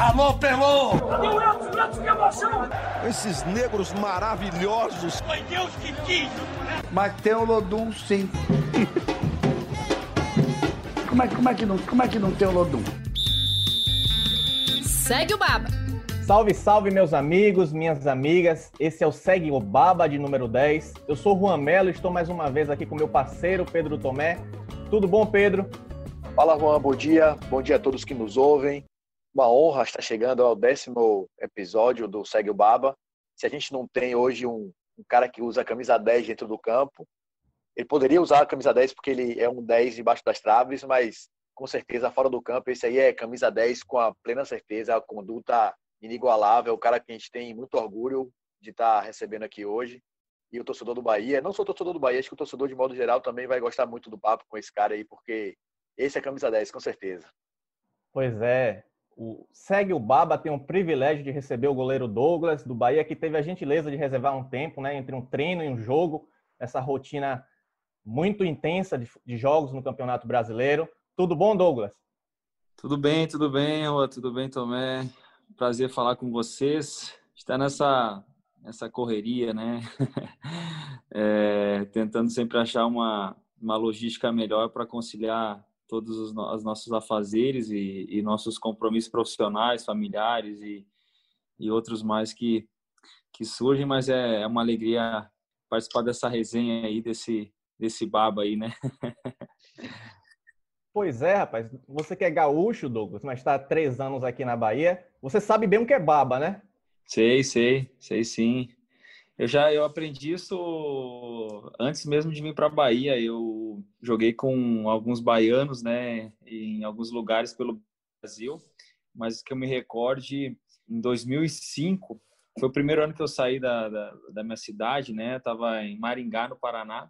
Alô, Pelô! Esses negros maravilhosos. Foi Deus que quis! Mas tem o Lodum, sim. como, é, como, é que não, como é que não tem o Lodum? Segue o Baba. Salve, salve, meus amigos, minhas amigas. Esse é o Segue o Baba de número 10. Eu sou o Juan Melo e estou mais uma vez aqui com meu parceiro Pedro Tomé. Tudo bom, Pedro? Fala, Juan. Bom dia. Bom dia a todos que nos ouvem. Uma honra estar chegando ao décimo episódio do Segue o Baba. Se a gente não tem hoje um, um cara que usa a camisa 10 dentro do campo, ele poderia usar a camisa 10 porque ele é um 10 debaixo das traves, mas com certeza fora do campo, esse aí é camisa 10 com a plena certeza, a conduta inigualável, o cara que a gente tem muito orgulho de estar recebendo aqui hoje. E o torcedor do Bahia, não sou torcedor do Bahia, acho que o torcedor de modo geral também vai gostar muito do papo com esse cara aí, porque esse é camisa 10, com certeza. Pois é. O Segue o Baba tem o privilégio de receber o goleiro Douglas do Bahia, que teve a gentileza de reservar um tempo, né, entre um treino e um jogo, essa rotina muito intensa de, de jogos no Campeonato Brasileiro. Tudo bom, Douglas? Tudo bem, tudo bem, Rua, tudo bem, Tomé. Prazer falar com vocês. Está nessa essa correria, né? é, tentando sempre achar uma, uma logística melhor para conciliar todos os, os, nossos afazeres e, e, nossos compromissos profissionais, familiares e, e outros mais que, que surgem, mas é, é uma alegria participar dessa resenha aí, desse, desse baba aí, né? Pois é, rapaz. Você que é gaúcho, Douglas, mas está há três anos aqui na Bahia, você sabe bem o que é baba, né? Sei, sei, sei sim. Eu já eu aprendi isso antes mesmo de vir para a Bahia. Eu joguei com alguns baianos, né, em alguns lugares pelo Brasil, mas que eu me recorde, em 2005 foi o primeiro ano que eu saí da, da, da minha cidade, né? Estava em Maringá, no Paraná.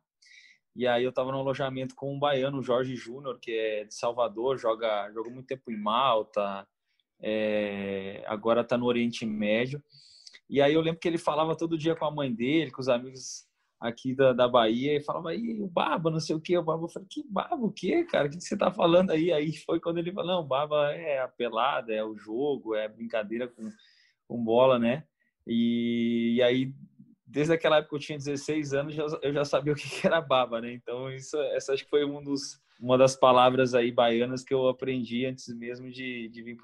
E aí eu estava no alojamento com um baiano, Jorge Júnior, que é de Salvador, joga jogou muito tempo em Malta, é, agora está no Oriente Médio. E aí eu lembro que ele falava todo dia com a mãe dele, com os amigos aqui da, da Bahia, e falava, aí o Baba, não sei o que, o Baba, eu falei, que Baba, o que, cara, o que você tá falando aí? Aí foi quando ele falou, não, Baba é a pelada, é o jogo, é brincadeira com, com bola, né? E, e aí, desde aquela época eu tinha 16 anos, eu já sabia o que era Baba, né? Então, isso, essa acho que foi um dos, uma das palavras aí baianas que eu aprendi antes mesmo de, de vir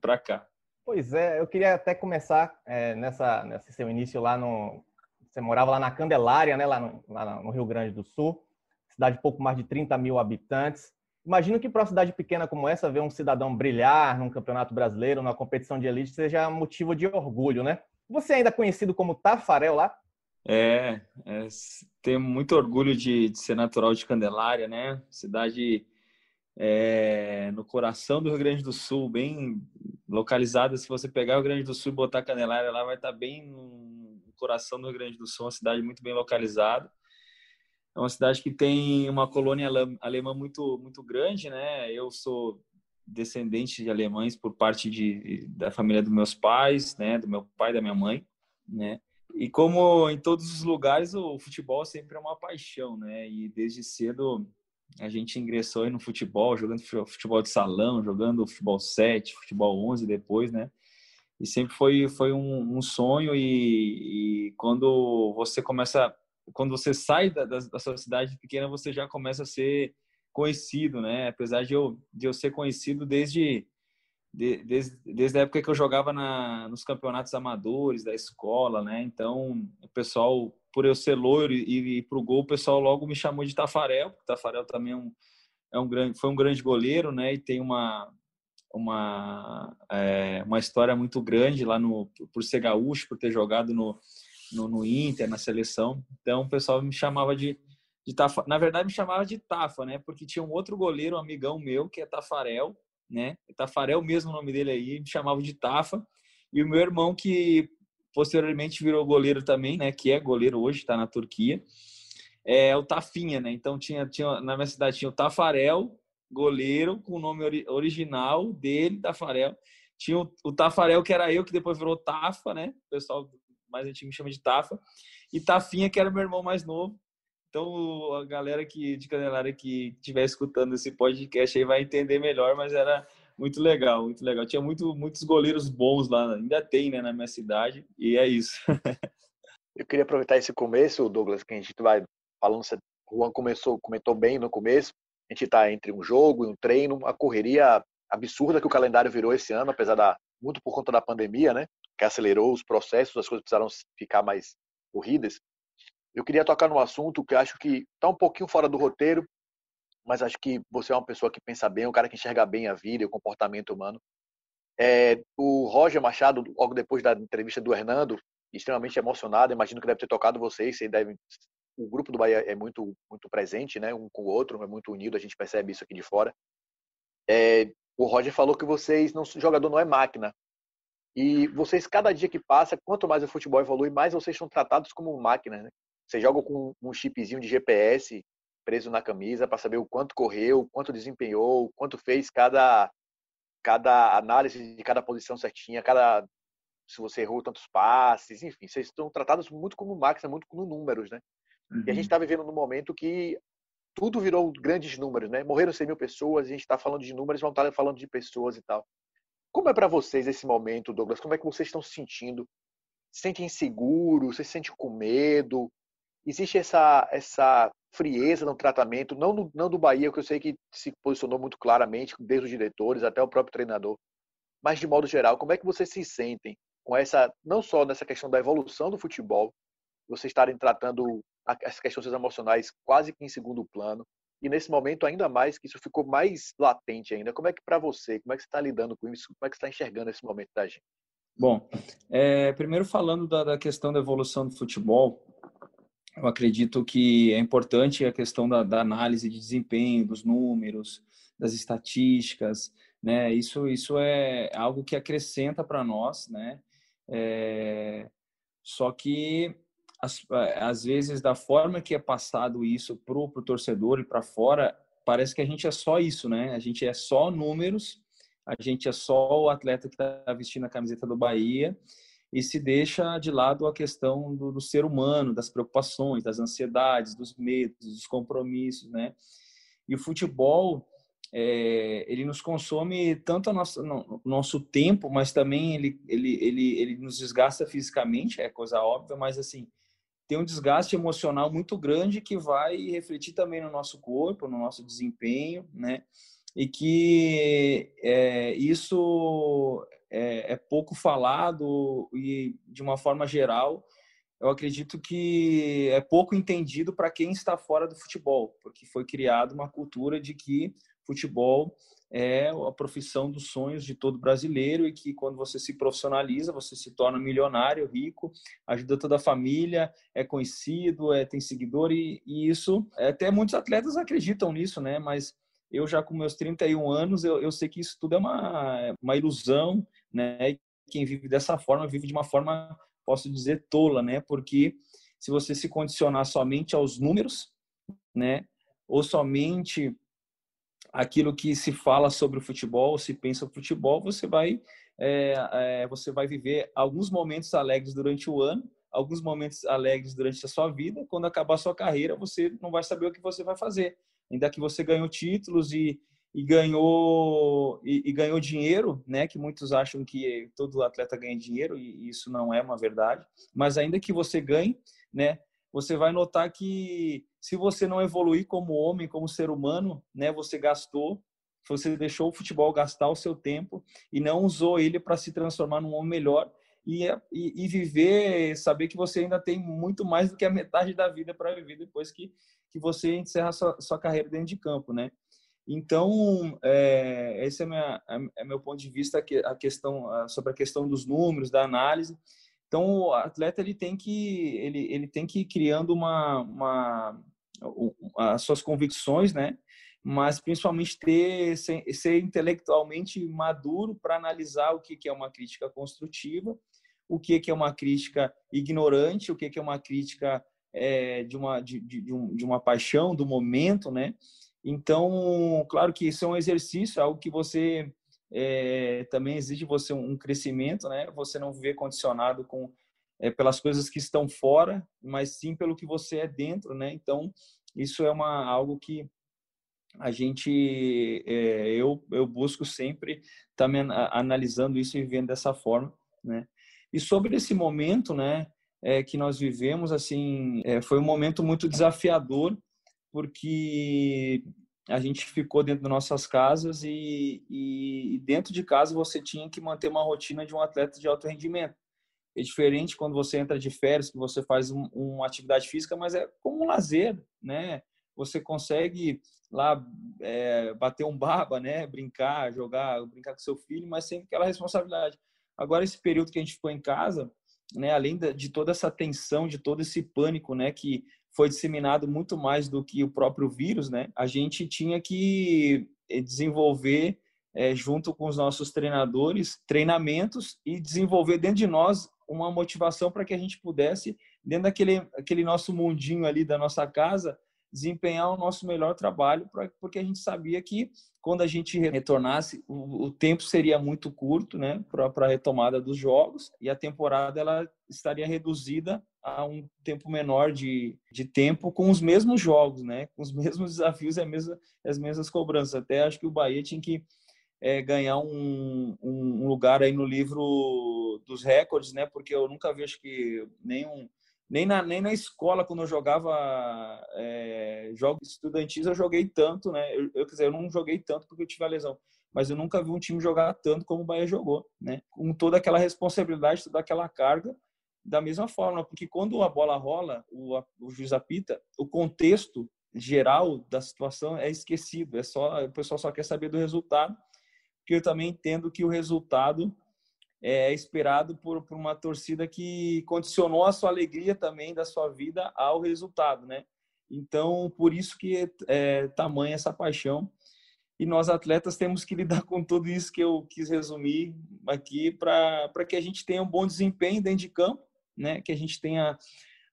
para cá. Pois é, eu queria até começar é, nessa, nesse seu início lá no. Você morava lá na Candelária, né, lá no, lá no Rio Grande do Sul, cidade de pouco mais de 30 mil habitantes. Imagino que para uma cidade pequena como essa, ver um cidadão brilhar num campeonato brasileiro, numa competição de elite, seja motivo de orgulho, né? Você é ainda conhecido como Tafarel lá? É, é tenho muito orgulho de, de, ser natural de Candelária, né? Cidade é, no coração do Rio Grande do Sul, bem localizada. Se você pegar o Grande do Sul e botar Candelária lá, vai estar bem no coração do Rio Grande do Sul, uma cidade muito bem localizada. É uma cidade que tem uma colônia alemã muito muito grande, né? Eu sou descendente de alemães por parte de, da família dos meus pais, né? Do meu pai e da minha mãe, né? E como em todos os lugares, o futebol sempre é uma paixão, né? E desde cedo a gente ingressou aí no futebol, jogando futebol de salão, jogando futebol 7, futebol 11 depois, né? E sempre foi, foi um, um sonho e, e, quando você começa, quando você sai da, da, da, sua cidade pequena, você já começa a ser conhecido, né? Apesar de eu, de eu ser conhecido desde, de, desde, desde a época que eu jogava na, nos campeonatos amadores da escola, né? Então, o pessoal por eu ser loiro e, e para o gol, o pessoal logo me chamou de Tafarel, porque Tafarel também é um, é um grande, foi um grande goleiro, né? E tem uma uma é, uma história muito grande lá no por ser gaúcho, por ter jogado no, no, no Inter, na seleção. Então o pessoal me chamava de de Tafa, na verdade me chamava de Tafa, né? Porque tinha um outro goleiro, um amigão meu, que é Tafarel, né? Tafarel mesmo o nome dele aí, me chamava de Tafa. E o meu irmão que posteriormente virou goleiro também, né? Que é goleiro hoje, está na Turquia. É o Tafinha, né? Então tinha, tinha na minha cidade tinha o Tafarel, goleiro com o nome ori original dele, Tafarel. Tinha o, o, Tafarel que era eu, que depois virou Tafa, né? O pessoal mais antigo me chama de Tafa. E Tafinha que era meu irmão mais novo. Então a galera que de Candelária que estiver escutando esse podcast aí vai entender melhor, mas era muito legal, muito legal. Tinha muito, muitos goleiros bons lá, ainda tem, né, na minha cidade, e é isso. Eu queria aproveitar esse começo, Douglas, que a gente vai falando, o Juan começou, comentou bem no começo, a gente está entre um jogo e um treino, a correria absurda que o calendário virou esse ano, apesar da muito por conta da pandemia, né, que acelerou os processos, as coisas precisaram ficar mais corridas. Eu queria tocar num assunto que acho que está um pouquinho fora do roteiro, mas acho que você é uma pessoa que pensa bem, um cara que enxerga bem a vida e o comportamento humano. É, o Roger Machado, logo depois da entrevista do Hernando, extremamente emocionado, imagino que deve ter tocado vocês, vocês devem, o grupo do Bahia é muito muito presente, né, um com o outro, é muito unido, a gente percebe isso aqui de fora. É, o Roger falou que vocês, não, jogador não é máquina, e vocês, cada dia que passa, quanto mais o futebol evolui, mais vocês são tratados como máquinas. Né? Joga com um chipzinho de GPS preso na camisa para saber o quanto correu, quanto desempenhou, quanto fez cada cada análise de cada posição certinha, cada se você errou tantos passes, enfim, vocês estão tratados muito como máquina, muito como números, né? Uhum. E a gente está uhum. vivendo num momento que tudo virou grandes números, né? Morreram 100 mil pessoas, a gente está falando de números, vamos estar tá falando de pessoas e tal. Como é para vocês esse momento, Douglas? Como é que vocês estão se sentindo? Se sentem inseguros? Vocês se sentem com medo? Existe essa, essa frieza no tratamento, não, no, não do Bahia, que eu sei que se posicionou muito claramente, desde os diretores até o próprio treinador, mas de modo geral, como é que vocês se sentem com essa, não só nessa questão da evolução do futebol, vocês estarem tratando as questões emocionais quase que em segundo plano, e nesse momento ainda mais que isso ficou mais latente ainda. Como é que para você, como é que você está lidando com isso? Como é que você está enxergando esse momento da gente? Bom, é, primeiro falando da, da, questão da evolução do futebol, eu acredito que é importante a questão da, da análise de desempenho, dos números, das estatísticas, né? Isso, isso é algo que acrescenta para nós, né? É, só que às vezes da forma que é passado isso pro, pro torcedor e para fora, parece que a gente é só isso, né? A gente é só números, a gente é só o atleta que está vestindo a camiseta do Bahia e se deixa de lado a questão do, do, ser humano, das preocupações, das ansiedades, dos medos, dos compromissos, né? E o futebol é, ele nos consome tanto o nosso, no, nosso tempo, mas também ele, ele, ele, ele nos desgasta fisicamente, é coisa óbvia, mas assim tem um desgaste emocional muito grande que vai refletir também no nosso corpo, no nosso desempenho, né? E que é, isso é, é pouco falado e, de uma forma geral, eu acredito que é pouco entendido para quem está fora do futebol, porque foi criada uma cultura de que futebol é a profissão dos sonhos de todo brasileiro e que quando você se profissionaliza, você se torna milionário, rico, ajuda toda a família, é conhecido, é, tem seguidor e, e isso, até muitos atletas acreditam nisso, né? Mas eu já com meus 31 anos, eu, eu sei que isso tudo é uma, uma ilusão, né? Quem vive dessa forma, vive de uma forma, posso dizer, tola, né? Porque se você se condicionar somente aos números, né? Ou somente aquilo que se fala sobre o futebol, se pensa o futebol, você vai é, é, você vai viver alguns momentos alegres durante o ano, alguns momentos alegres durante a sua vida. Quando acabar a sua carreira, você não vai saber o que você vai fazer. Ainda que você ganhou títulos e, e ganhou e, e, ganhou dinheiro, né? Que muitos acham que todo atleta ganha dinheiro e isso não é uma verdade. Mas ainda que você ganhe, né? Você vai notar que se você não evoluir como homem, como ser humano, né, você gastou, você deixou o futebol gastar o seu tempo e não usou ele para se transformar num homem melhor e, e, e, viver, saber que você ainda tem muito mais do que a metade da vida para viver depois que, que você encerra sua, sua carreira dentro de campo, né? Então, é, esse é, minha, é, meu ponto de vista a questão sobre a questão dos números, da análise. Então, o atleta ele tem que ele, ele tem que ir criando uma, uma as suas convicções, né? Mas principalmente ter ser, ser intelectualmente maduro para analisar o que, que é uma crítica construtiva, o que, que é uma crítica ignorante, o que, que é uma crítica é, de, uma, de, de, um, de uma paixão, do momento, né? Então, claro que isso é um exercício, é algo que você é, também exige você um crescimento, né? Você não viver condicionado com é, pelas coisas que estão fora, mas sim pelo que você é dentro, né? Então, isso é uma algo que a gente, é, eu, eu busco sempre também analisando isso e vendo dessa forma, né? E sobre esse momento, né, é, que nós vivemos, assim, é, foi um momento muito desafiador, porque a gente ficou dentro das nossas casas e, e, dentro de casa você tinha que manter uma rotina de um atleta de alto rendimento. É diferente quando você entra de férias, que você faz um, uma atividade física, mas é como um lazer, né? Você consegue lá é, bater um baba, né? Brincar, jogar, brincar com seu filho, mas sem aquela responsabilidade. Agora, esse período que a gente ficou em casa, né? Além de toda essa tensão, de todo esse pânico, né? Que foi disseminado muito mais do que o próprio vírus, né? A gente tinha que eh, desenvolver é, junto com os nossos treinadores treinamentos e desenvolver dentro de nós uma motivação para que a gente pudesse dentro daquele aquele nosso mundinho ali da nossa casa desempenhar o nosso melhor trabalho, pra, porque a gente sabia que quando a gente retornasse, o, o tempo seria muito curto, né, para a retomada dos jogos e a temporada ela estaria reduzida a um tempo menor de, de tempo com os mesmos jogos, né, com os mesmos desafios e mesma, as mesmas cobranças. Até acho que o Bahia tinha que é, ganhar um, um lugar aí no livro dos recordes, né, porque eu nunca vi acho que nenhum nem na, nem na escola, quando eu jogava é, jogos estudantis, eu joguei tanto, né? Eu, eu, quer dizer, eu não joguei tanto porque eu tive a lesão, mas eu nunca vi um time jogar tanto como o Bahia jogou, né? Com toda aquela responsabilidade, toda aquela carga, da mesma forma, porque quando a bola rola, o, o juiz apita, o contexto geral da situação é esquecido, é só o pessoal só quer saber do resultado, porque eu também entendo que o resultado é esperado por, por uma torcida que condicionou a sua alegria também da sua vida ao resultado, né? Então, por isso que é tamanha essa paixão. E nós atletas temos que lidar com tudo isso que eu quis resumir aqui para que a gente tenha um bom desempenho dentro de campo, né? Que a gente tenha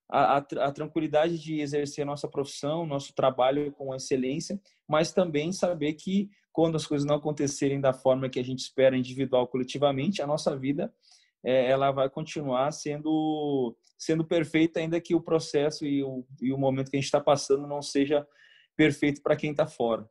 a, a, a tranquilidade de exercer nossa profissão, nosso trabalho com excelência, mas também saber que quando as coisas não acontecerem da forma que a gente espera individual coletivamente, a nossa vida é, ela vai continuar sendo sendo perfeita ainda que o processo e o, e o momento que a gente está passando não seja perfeito para quem está fora.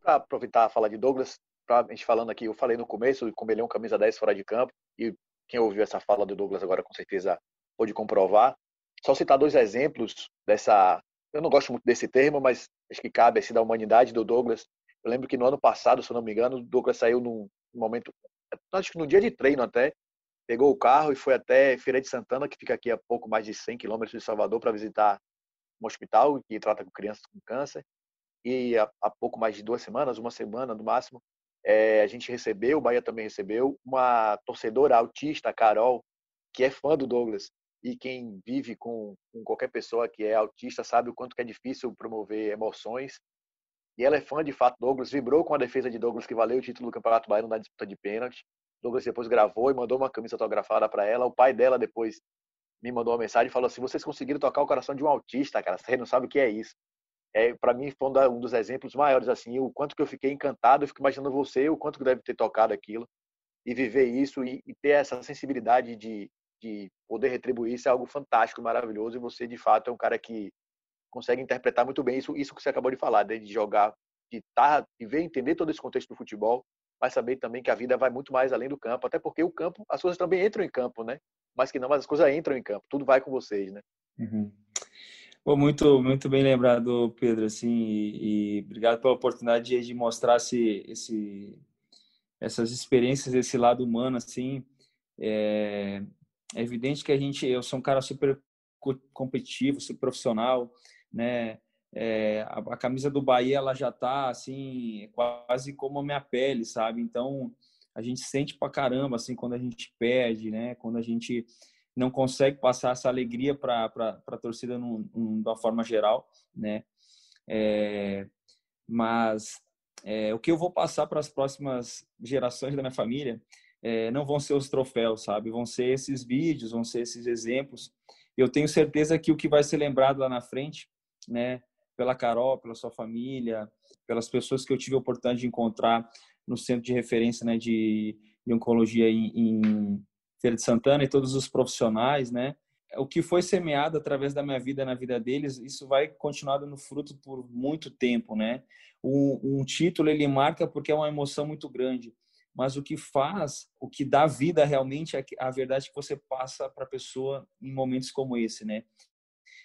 Para aproveitar a fala de Douglas, para a gente falando aqui, eu falei no começo, como ele é um camisa 10 fora de campo, e quem ouviu essa fala do Douglas agora com certeza pode comprovar. Só citar dois exemplos dessa, eu não gosto muito desse termo, mas acho que cabe assim da humanidade do Douglas, eu lembro que no ano passado, se eu não me engano, o Douglas saiu num momento, acho que no dia de treino até, pegou o carro e foi até Feira de Santana, que fica aqui a pouco mais de 100 quilômetros de Salvador, para visitar um hospital que trata com crianças com câncer. E há, há pouco mais de duas semanas, uma semana no máximo, é, a gente recebeu, o Bahia também recebeu, uma torcedora autista, Carol, que é fã do Douglas. E quem vive com, com qualquer pessoa que é autista sabe o quanto é difícil promover emoções e ela é fã de fato Douglas, vibrou com a defesa de Douglas que valeu o título do Campeonato Baiano na disputa de pênalti. Douglas depois gravou e mandou uma camisa autografada para ela. O pai dela depois me mandou uma mensagem e falou assim: "Vocês conseguiram tocar o coração de um autista, cara. Você não sabe o que é isso". É, para mim foi um dos exemplos maiores assim, o quanto que eu fiquei encantado, eu fico imaginando você, o quanto que deve ter tocado aquilo e viver isso e, e ter essa sensibilidade de, de poder retribuir isso é algo fantástico, maravilhoso e você de fato é um cara que consegue interpretar muito bem isso, isso que você acabou de falar, né? de jogar, de estar, de ver, entender todo esse contexto do futebol, mas saber também que a vida vai muito mais além do campo, até porque o campo, as coisas também entram em campo, né? Mas que não, mas as coisas entram em campo, tudo vai com vocês, né? Uhum. Muito, muito bem lembrado, Pedro, assim, e, e obrigado pela oportunidade de mostrar esse, esse, essas experiências, esse lado humano, assim, é, é evidente que a gente, eu sou um cara super competitivo, super profissional, né? É, a, a, camisa do Bahia ela já tá assim quase como a minha pele, sabe? Então a gente sente pra caramba assim quando a gente perde, né? Quando a gente não consegue passar essa alegria para a torcida num, de uma forma geral, né? É, mas é, o que eu vou passar para as próximas gerações da minha família é, não vão ser os troféus, sabe? Vão ser esses vídeos, vão ser esses exemplos. Eu tenho certeza que o que vai ser lembrado lá na frente né? Pela Carol, pela sua família, pelas pessoas que eu tive a oportunidade de encontrar no centro de referência, né? De, de oncologia em, em Feira de Santana e todos os profissionais, né? o que foi semeado através da minha vida na vida deles, isso vai continuar dando fruto por muito tempo, né? Um, um título ele marca porque é uma emoção muito grande, mas o que faz, o que dá vida realmente é a verdade que você passa para a pessoa em momentos como esse, né?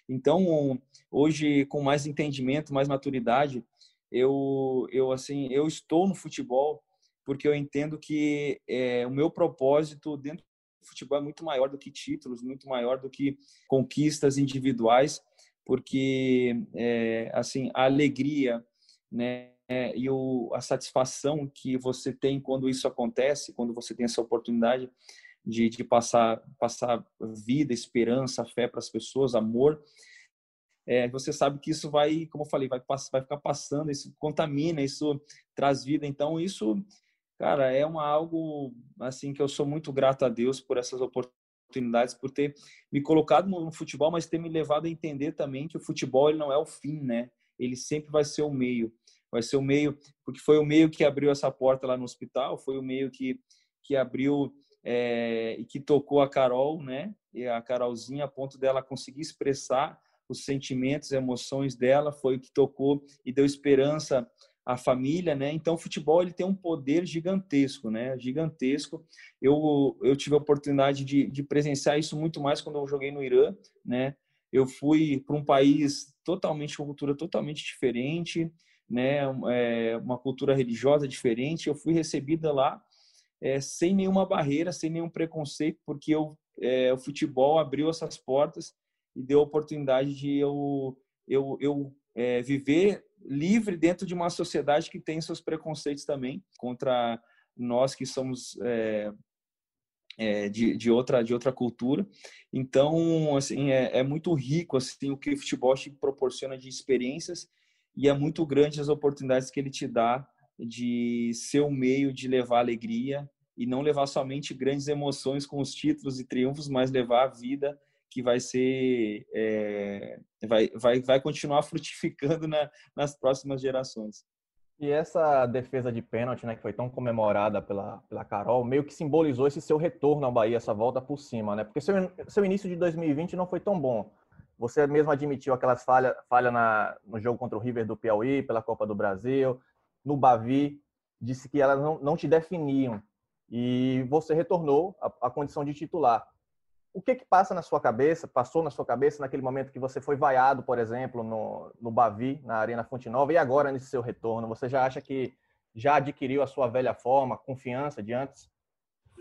Então, hoje com mais entendimento, mais maturidade, eu eu assim, eu estou no futebol porque eu entendo que é, o meu propósito dentro futebol é muito maior do que títulos, muito maior do que conquistas individuais, porque é, assim a alegria, né, e o, a satisfação que você tem quando isso acontece, quando você tem essa oportunidade de, de passar passar vida, esperança, fé para as pessoas, amor, é, você sabe que isso vai, como eu falei, vai, vai ficar passando, isso contamina, isso traz vida. Então, isso cara, é uma algo assim que eu sou muito grato a Deus por essas oportunidades, por ter me colocado no futebol, mas ter me levado a entender também que o futebol ele não é o fim, né? Ele sempre vai ser o meio, vai ser o meio, porque foi o meio que abriu essa porta lá no hospital, foi o meio que que abriu é, e que tocou a Carol, né? E a Carolzinha a ponto dela conseguir expressar os sentimentos, emoções dela, foi o que tocou e deu esperança a família, né? Então, o futebol ele tem um poder gigantesco, né? Gigantesco. Eu, eu tive a oportunidade de, de presenciar isso muito mais quando eu joguei no Irã, né? Eu fui para um país totalmente, uma cultura totalmente diferente, né? É, uma cultura religiosa diferente. Eu fui recebida lá é, sem nenhuma barreira, sem nenhum preconceito, porque eu, é, o futebol abriu essas portas e deu a oportunidade de eu, eu, eu é, viver livre dentro de uma sociedade que tem seus preconceitos também contra nós que somos é, é, de, de, outra de outra cultura. Então assim é, é, muito rico assim o que o futebol te proporciona de experiências e é muito grande as oportunidades que ele te dá de ser um meio de levar alegria e não levar somente grandes emoções com os títulos e triunfos mas levar a vida que vai ser é, vai, vai, vai continuar frutificando na, nas próximas gerações. E essa defesa de pênalti, né, que foi tão comemorada pela, pela Carol, meio que simbolizou esse seu retorno ao Bahia, essa volta por cima, né? Porque seu, seu início de 2020 não foi tão bom. Você mesmo admitiu aquelas falhas falha na, no jogo contra o River do Piauí, pela Copa do Brasil, no Bavi, disse que elas não, não te definiam. E você retornou à, à condição de titular o que que passa na sua cabeça, passou na sua cabeça naquele momento que você foi vaiado, por exemplo, no, no Bavi, na Arena Fonte Nova, e agora nesse seu retorno? Você já acha que já adquiriu a sua velha forma, confiança de antes?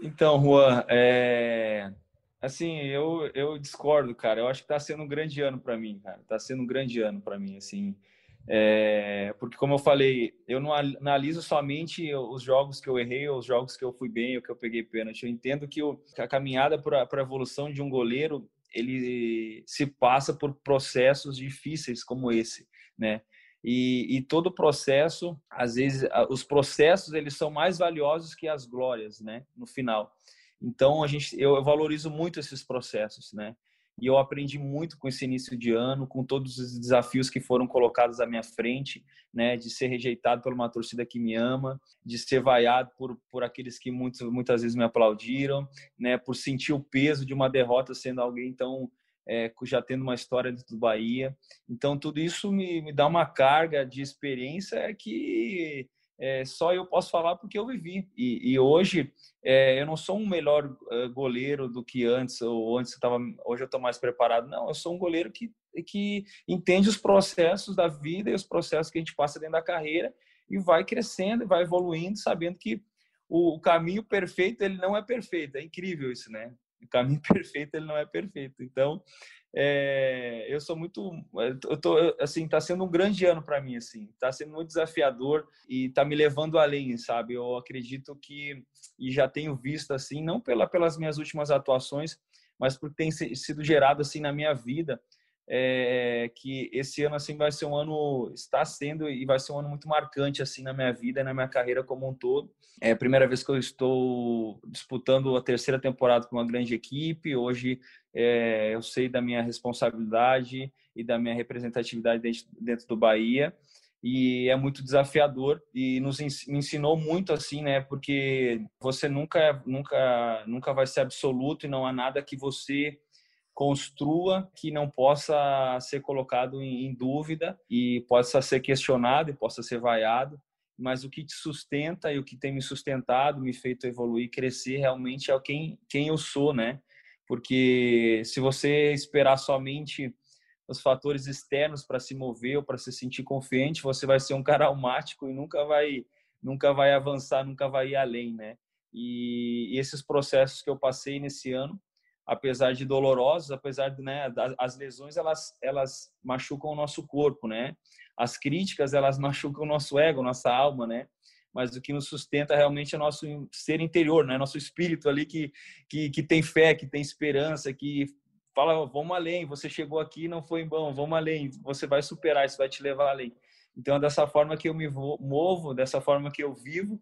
Então, Juan, é... assim, eu, eu discordo, cara. Eu acho que está sendo um grande ano para mim, cara. Está sendo um grande ano para mim, assim. É, porque, como eu falei, eu não analiso somente os jogos que eu errei, os jogos que eu fui bem, ou que eu peguei pênalti. Eu entendo que, o, a caminhada para a evolução de um goleiro ele se passa por processos difíceis como esse, né? E, e todo processo, às vezes, os processos eles são mais valiosos que as glórias, né? No final. Então a gente, eu valorizo muito esses processos, né? E eu aprendi muito com esse início de ano, com todos os desafios que foram colocados à minha frente, né, de ser rejeitado por uma torcida que me ama, de ser vaiado por, por aqueles que muitos, muitas vezes me aplaudiram, né, por sentir o peso de uma derrota sendo alguém tão é, já tendo uma história do Bahia. Então tudo isso me, me dá uma carga de experiência que é, só eu posso falar porque eu vivi. E, e hoje é, eu não sou um melhor é, goleiro do que antes, ou antes eu tava, hoje eu estou mais preparado. Não, eu sou um goleiro que, que entende os processos da vida e os processos que a gente passa dentro da carreira e vai crescendo e vai evoluindo, sabendo que o, o caminho perfeito ele não é perfeito. É incrível isso, né? O caminho perfeito ele não é perfeito. Então, é, eu sou muito, eu tô assim, tá sendo um grande ano para mim assim, tá sendo muito desafiador e tá me levando além, sabe? Eu acredito que e já tenho visto assim, não pela pelas minhas últimas atuações, mas por tem sido gerado assim na minha vida, é, que esse ano assim vai ser um ano está sendo e vai ser um ano muito marcante assim na minha vida, na minha carreira como um todo. É a primeira vez que eu estou disputando a terceira temporada com uma grande equipe. Hoje é, eu sei da minha responsabilidade e da minha representatividade dentro, dentro do Bahia e é muito desafiador e nos ensinou muito assim, né? Porque você nunca nunca nunca vai ser absoluto e não há nada que você construa que não possa ser colocado em, dúvida e possa ser questionado e possa ser vaiado mas o que te sustenta e o que tem me sustentado, me feito evoluir, crescer, realmente é quem, quem eu sou, né? Porque se você esperar somente os fatores externos para se mover ou para se sentir confiante, você vai ser um cara almático e nunca vai nunca vai avançar, nunca vai ir além, né? E, e esses processos que eu passei nesse ano, apesar de dolorosos, apesar de, né, as lesões elas elas machucam o nosso corpo, né? As críticas elas machucam o nosso ego, nossa alma, né? Mas o que nos sustenta realmente é nosso ser interior, né? Nosso espírito ali que que, que tem fé, que tem esperança, que fala, vamos além, você chegou aqui não foi bom, vamos além, você vai superar, isso vai te levar além. Então, é dessa forma que eu me movo, dessa forma que eu vivo,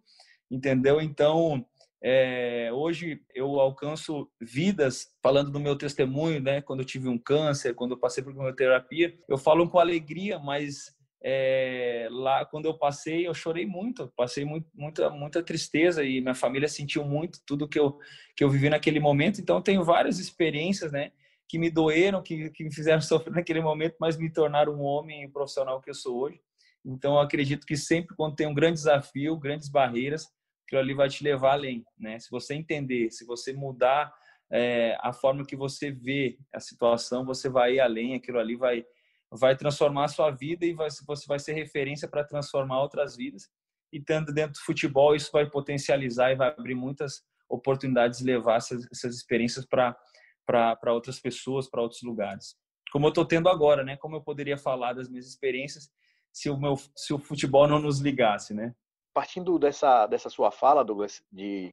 entendeu? Então, é, hoje eu alcanço vidas falando do meu testemunho, né? Quando eu tive um câncer, quando eu passei por terapia, eu falo com alegria, mas é, lá quando eu passei, eu chorei muito, passei muito, muita, muita tristeza e minha família sentiu muito tudo que eu que eu vivi naquele momento. Então, tenho várias experiências, né? que me doeram, que, que me fizeram sofrer naquele momento, mas me tornaram um homem profissional que eu sou hoje. Então, acredito que sempre quando tem um grande desafio, grandes barreiras, aquilo ali vai te levar além, né? Se você entender, se você mudar é, a forma que você vê a situação, você vai ir além, aquilo ali vai vai transformar a sua vida e vai, você vai ser referência para transformar outras vidas. E estando dentro do futebol, isso vai potencializar e vai abrir muitas oportunidades de levar essas, essas experiências para outras pessoas, para outros lugares. Como eu estou tendo agora, né? Como eu poderia falar das minhas experiências se o meu se o futebol não nos ligasse, né? Partindo dessa dessa sua fala, Douglas, de,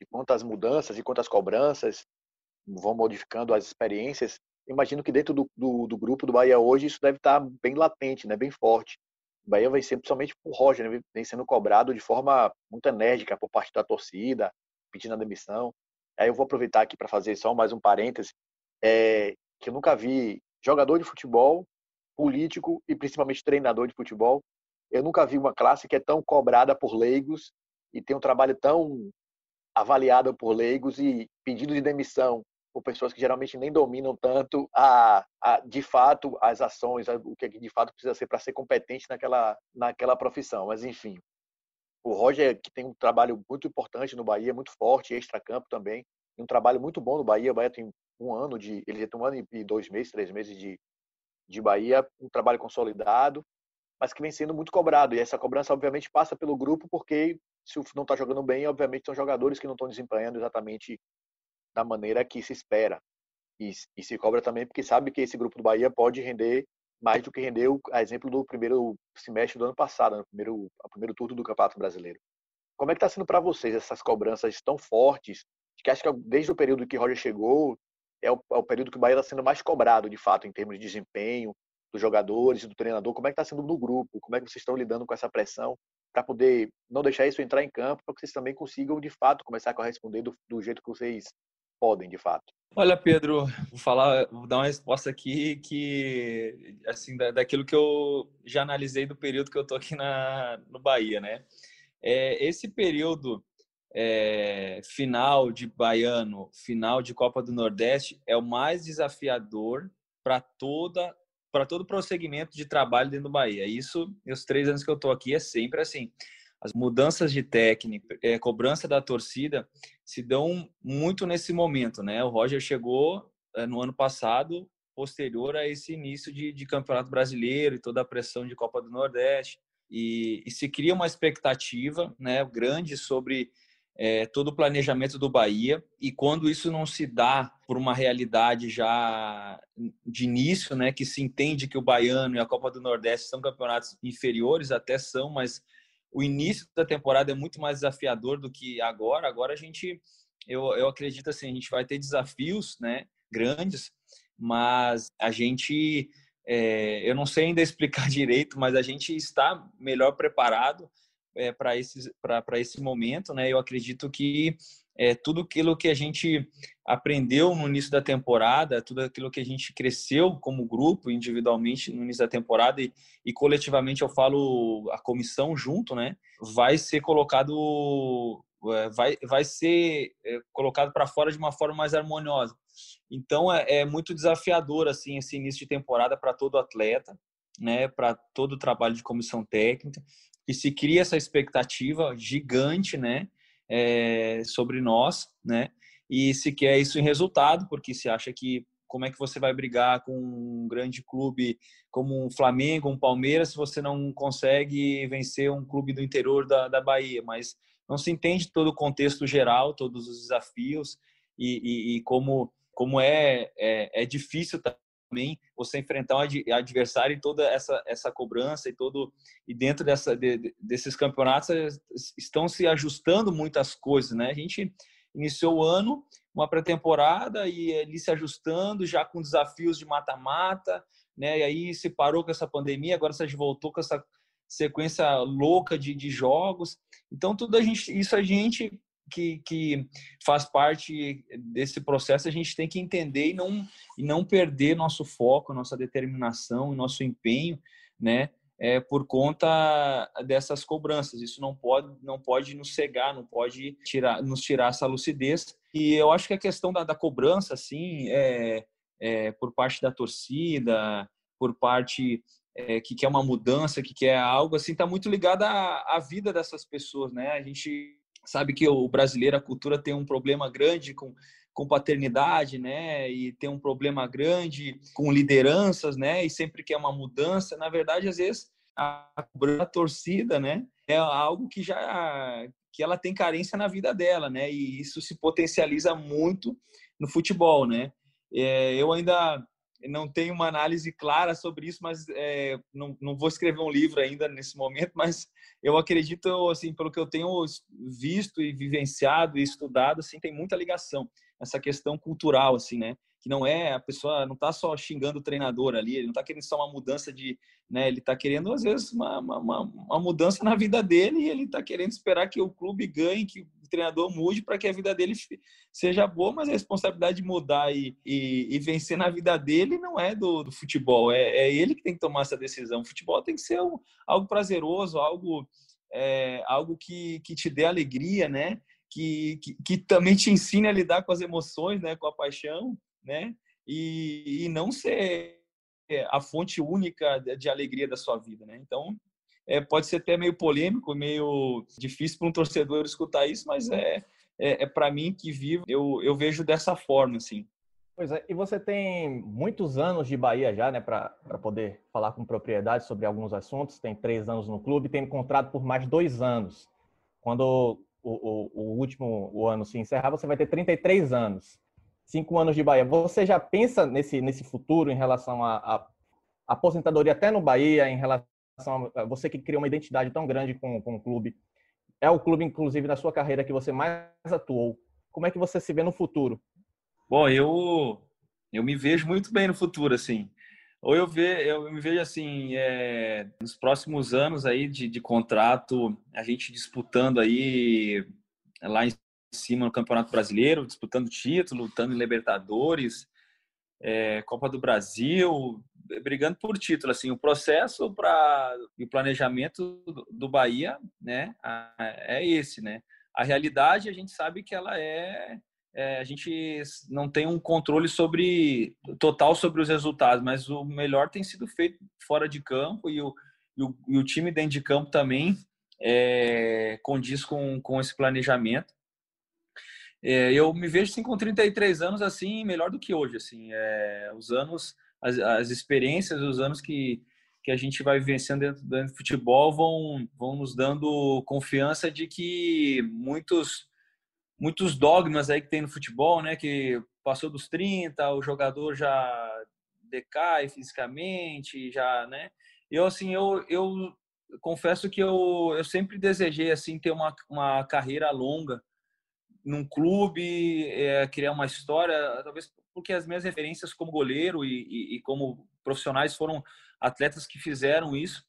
de quantas mudanças e quantas cobranças vão modificando as experiências, imagino que dentro do, do, do, grupo do Bahia hoje isso deve estar bem latente, né? Bem forte. O Bahia vem sendo, principalmente por Roger, né? vem sendo cobrado de forma muito enérgica por parte da torcida, pedindo a demissão. Aí eu vou aproveitar aqui para fazer só mais um parêntese, é, que eu nunca vi jogador de futebol, político e principalmente treinador de futebol. Eu nunca vi uma classe que é tão cobrada por leigos e tem um trabalho tão avaliado por leigos e pedido de demissão por pessoas que geralmente nem dominam tanto a, a de fato as ações, o que de fato precisa ser para ser competente naquela naquela profissão. Mas enfim, o Roger, que tem um trabalho muito importante no Bahia, muito forte, extra-campo também, um trabalho muito bom no Bahia. O Bahia tem um ano de. Ele já tem um ano e dois meses, três meses de, de Bahia, um trabalho consolidado, mas que vem sendo muito cobrado. E essa cobrança, obviamente, passa pelo grupo, porque se não está jogando bem, obviamente, são jogadores que não estão desempenhando exatamente da maneira que se espera. E, e se cobra também porque sabe que esse grupo do Bahia pode render mais do que rendeu, a exemplo do primeiro semestre do ano passado, no né, primeiro, o primeiro turno do Campeonato Brasileiro. Como é que está sendo para vocês essas cobranças tão fortes? Que acho que desde o período que Roger chegou, é o, é o período que o Bahia está sendo mais cobrado, de fato, em termos de desempenho dos jogadores do treinador. Como é que está sendo no grupo? Como é que vocês estão lidando com essa pressão para poder não deixar isso entrar em campo, para que vocês também consigam, de fato, começar a corresponder do, do jeito que vocês podem, de fato? Olha, Pedro, vou falar, vou dar uma resposta aqui que, assim, da, daquilo que eu já analisei do período que eu tô aqui na, no Bahia, né? É, esse período é, final de baiano, final de Copa do Nordeste, é o mais desafiador para toda para todo o prosseguimento de trabalho dentro do Bahia. Isso, os três anos que eu tô aqui, é sempre assim as mudanças de técnica, é, cobrança da torcida se dão muito nesse momento, né? O Roger chegou é, no ano passado, posterior a esse início de, de, campeonato brasileiro e toda a pressão de Copa do Nordeste e, e se cria uma expectativa, né, grande sobre é, todo o planejamento do Bahia e quando isso não se dá por uma realidade já de início, né, que se entende que o baiano e a Copa do Nordeste são campeonatos inferiores, até são, mas o início da temporada é muito mais desafiador do que agora. Agora a gente, eu, eu acredito assim, a gente vai ter desafios, né, grandes, mas a gente, é, eu não sei ainda explicar direito, mas a gente está melhor preparado é, para esse, para esse momento, né? Eu acredito que é, tudo aquilo que a gente aprendeu no início da temporada, tudo aquilo que a gente cresceu como grupo, individualmente no início da temporada e, e coletivamente eu falo a comissão junto, né? Vai ser colocado é, vai, vai ser é, colocado para fora de uma forma mais harmoniosa. Então é, é muito desafiador assim esse início de temporada para todo atleta, né, para todo o trabalho de comissão técnica, que se cria essa expectativa gigante, né, é, sobre nós, né, e se quer isso em resultado, porque se acha que como é que você vai brigar com um grande clube como um Flamengo, um Palmeiras, se você não consegue vencer um clube do interior da, da Bahia? Mas não se entende todo o contexto geral, todos os desafios e, e, e como, como é, é, é, difícil também você enfrentar um adversário e toda essa, essa cobrança e todo e dentro dessa, de, desses campeonatos estão se ajustando muitas coisas, né? A gente iniciou o ano uma pré-temporada e ele se ajustando já com desafios de mata-mata, né? E aí se parou com essa pandemia, agora você voltou com essa sequência louca de, de jogos. Então tudo a gente, isso a gente que, que faz parte desse processo a gente tem que entender e não e não perder nosso foco, nossa determinação, nosso empenho, né? é, por conta dessas cobranças. Isso não pode, não pode nos cegar, não pode tirar, nos tirar essa lucidez. E eu acho que a questão da, da cobrança, assim, é, é, por parte da torcida, por parte é, que quer uma mudança, que quer algo assim, está muito ligada à, à, vida dessas pessoas, né? A gente sabe que o brasileiro, a cultura tem um problema grande com com paternidade, né? E tem um problema grande com lideranças, né? E sempre quer uma mudança. Na verdade, às vezes a, a torcida, né? É algo que já que ela tem carência na vida dela, né? E isso se potencializa muito no futebol, né? É, eu ainda não tenho uma análise clara sobre isso, mas é, não, não vou escrever um livro ainda nesse momento, mas eu acredito, assim, pelo que eu tenho visto e vivenciado e estudado, assim, tem muita ligação essa questão cultural, assim, né? Que não é a pessoa não está só xingando o treinador ali, ele não está querendo só uma mudança de, né? Ele está querendo às vezes uma, uma, uma, mudança na vida dele e ele está querendo esperar que o clube ganhe, que treinador mude para que a vida dele seja boa, mas a responsabilidade de mudar e, e, e vencer na vida dele não é do, do futebol, é, é, ele que tem que tomar essa decisão. O futebol tem que ser um, algo prazeroso, algo é, algo que, que te dê alegria, né? que, que, que, também te ensine a lidar com as emoções, né, com a paixão, né, e, e não ser a fonte única de alegria da sua vida, né. Então, é, pode ser até meio polêmico, meio difícil para um torcedor escutar isso, mas é, é, é para mim que vivo, eu, eu vejo dessa forma, assim. Pois é, e você tem muitos anos de Bahia já, né, para poder falar com propriedade sobre alguns assuntos. Tem três anos no clube, tem contrato por mais dois anos. Quando o, o, o, último o ano se encerrar, você vai ter 33 anos. Cinco anos de Bahia. Você já pensa nesse, nesse futuro em relação à aposentadoria até no Bahia, em relação a você que criou uma identidade tão grande com, com o clube? É o clube, inclusive, na sua carreira que você mais atuou. Como é que você se vê no futuro? Bom, eu, eu me vejo muito bem no futuro, assim. Ou eu, ve, eu me vejo assim, é, nos próximos anos aí de, de contrato, a gente disputando aí lá em cima no Campeonato Brasileiro, disputando título, lutando em Libertadores, é, Copa do Brasil, brigando por título. Assim, o processo para o planejamento do Bahia, né, é esse, né? A realidade a gente sabe que ela é é, a gente não tem um controle sobre total sobre os resultados, mas o melhor tem sido feito fora de campo e o, e o, e o time dentro de campo também é, condiz com, com esse planejamento. É, eu me vejo assim, com 33 anos assim melhor do que hoje assim é, os anos as, as, experiências os anos que, que a gente vai vivenciando dentro, dentro do futebol vão vão nos dando confiança de que muitos muitos dogmas aí que tem no futebol, né? Que passou dos 30, o jogador já decai fisicamente, já, né? Eu, assim, eu, eu confesso que eu, eu sempre desejei, assim, ter uma, uma carreira longa num clube, é, criar uma história, talvez porque as minhas referências como goleiro e, e, e como profissionais foram atletas que fizeram isso.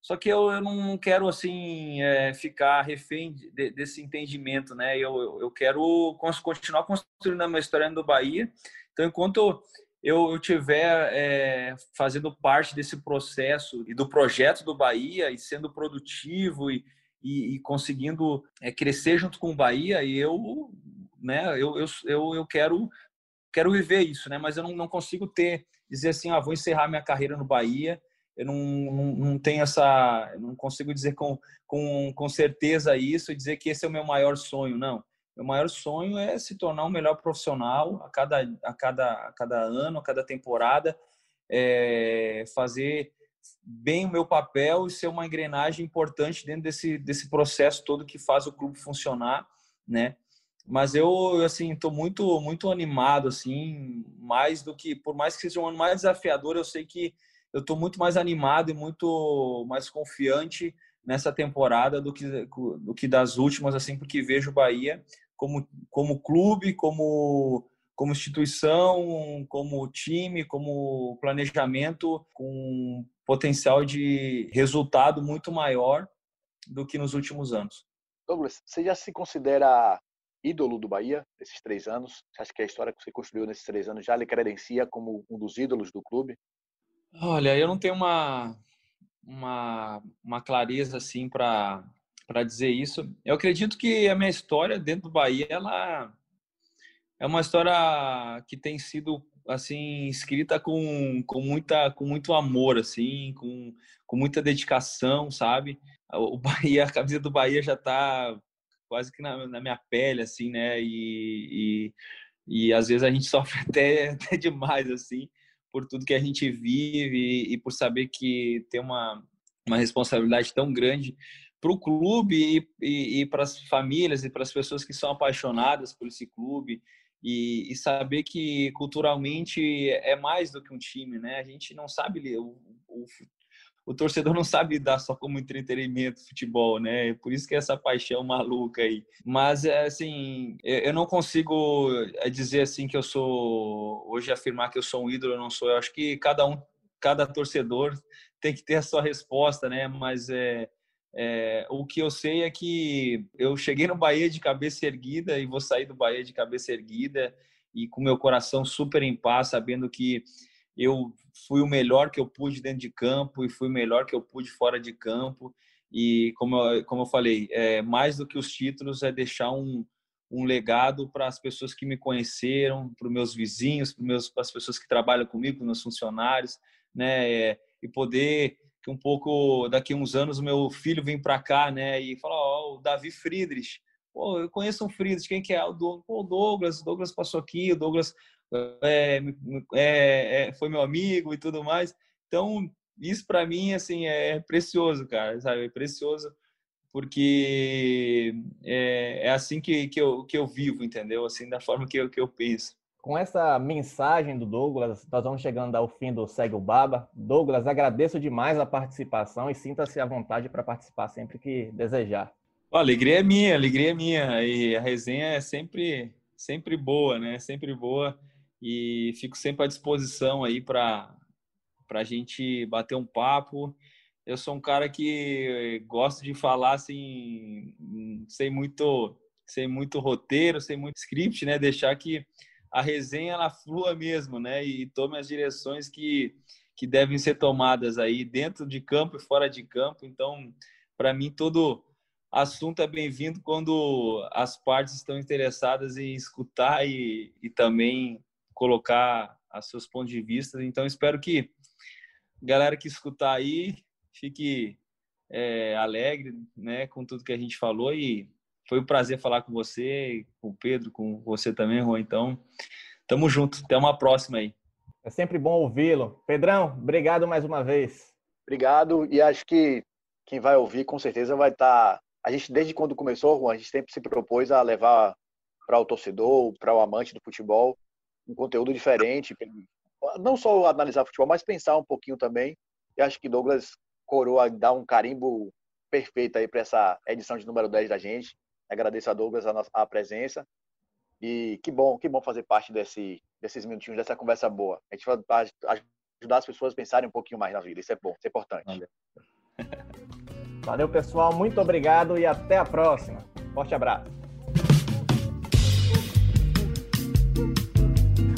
Só que eu, eu não quero assim é, ficar refém de, desse entendimento, né? Eu, eu quero continuar construindo a minha história no Bahia. Então, enquanto eu, eu tiver é, fazendo parte desse processo e do projeto do Bahia e sendo produtivo e, e, e conseguindo é, crescer junto com o Bahia. E eu, né, eu, eu, eu, eu quero, quero viver isso, né? Mas eu não, não consigo ter, dizer assim, ah, vou encerrar minha carreira no Bahia. Eu não, não, não tenho essa, não consigo dizer com, com, com certeza isso e dizer que esse é o meu maior sonho, não. Meu maior sonho é se tornar um melhor profissional a cada, a cada, a cada ano, a cada temporada, é, fazer bem o meu papel e ser uma engrenagem importante dentro desse, desse processo todo que faz o clube funcionar, né? Mas eu, assim, estou muito, muito animado, assim, mais do que, por mais que seja um ano mais desafiador, eu sei que eu estou muito mais animado e muito mais confiante nessa temporada do que, do que das últimas, assim, porque vejo o Bahia como, como clube, como como instituição, como time, como planejamento, com potencial de resultado muito maior do que nos últimos anos. Douglas, você já se considera ídolo do Bahia nesses três anos? Você acha que a história que você construiu nesses três anos já lhe credencia como um dos ídolos do clube? Olha, eu não tenho uma uma, uma clareza assim para para dizer isso. Eu acredito que a minha história dentro do Bahia ela é uma história que tem sido assim escrita com, com muita com muito amor assim com, com muita dedicação sabe o Bahia a camisa do Bahia já está quase que na, na, minha pele assim né e, e, e, às vezes a gente sofre até, até demais assim por tudo que a gente vive e, e por saber que tem uma uma responsabilidade tão grande para o clube e, e, para as famílias e para as pessoas que são apaixonadas por esse clube e, e, saber que culturalmente é mais do que um time, né? A gente não sabe o, o, o torcedor não sabe lidar só como entretenimento futebol, né? Por isso que é essa paixão maluca aí. Mas é, assim, eu não consigo é, dizer assim que eu sou hoje afirmar que eu sou um ídolo, eu não sou. Eu acho que cada um, cada torcedor tem que ter a sua resposta, né? Mas é é, o que eu sei é que eu cheguei no Bahia de cabeça erguida e vou sair do Bahia de cabeça erguida e com meu coração super em paz, sabendo que eu fui o melhor que eu pude dentro de campo e fui o melhor que eu pude fora de campo. E como eu, como eu falei, é, mais do que os títulos é deixar um, um legado para as pessoas que me conheceram, para os meus vizinhos, para as pessoas que trabalham comigo, meus funcionários, né? É, e poder que um pouco daqui a uns anos o meu filho vem para cá, né, e fala, ó, oh, o Davi Friedrich, pô, eu conheço um Friedrich, quem que é? O Douglas, pô, Douglas, Douglas passou aqui, o Douglas é, é, é, foi meu amigo e tudo mais. Então, isso para mim, assim, é precioso, cara, sabe? É precioso porque é, é assim que, que, eu, que eu vivo, entendeu? Assim, da forma que eu, que eu penso. Com essa mensagem do Douglas, nós vamos chegando ao fim do Segue o Baba. Douglas, agradeço demais a participação e sinta-se à vontade para participar sempre que desejar. A alegria é minha, alegria é minha. E a resenha é sempre, sempre boa, né? Sempre boa. E fico sempre à disposição aí para a gente bater um papo. Eu sou um cara que gosto de falar assim, sem muito, sem muito roteiro, sem muito script, né? Deixar que a resenha ela flua mesmo, né? E tome as direções que, que devem ser tomadas aí dentro de campo e fora de campo. Então, para mim, todo assunto é bem-vindo quando as partes estão interessadas em escutar e, e também colocar os seus pontos de vista. Então, espero que a galera que escutar aí fique é, alegre né, com tudo que a gente falou e foi um prazer falar com você, com o Pedro, com você também, Juan. Então, tamo junto. Até uma próxima aí. É sempre bom ouvi-lo. Pedrão, obrigado mais uma vez. Obrigado. E acho que quem vai ouvir, com certeza, vai estar. Tá... A gente, desde quando começou, Juan, a gente sempre se propôs a levar para o torcedor, para o amante do futebol, um conteúdo diferente. Não só analisar futebol, mas pensar um pouquinho também. E acho que Douglas coroa dá um carimbo perfeito aí para essa edição de número 10 da gente. Agradeço a Douglas a, nossa, a presença. E que bom, que bom fazer parte desse, desses minutinhos, dessa conversa boa. A gente vai ajudar as pessoas a pensarem um pouquinho mais na vida. Isso é bom, isso é importante. Valeu. Valeu, pessoal. Muito obrigado e até a próxima. Forte abraço.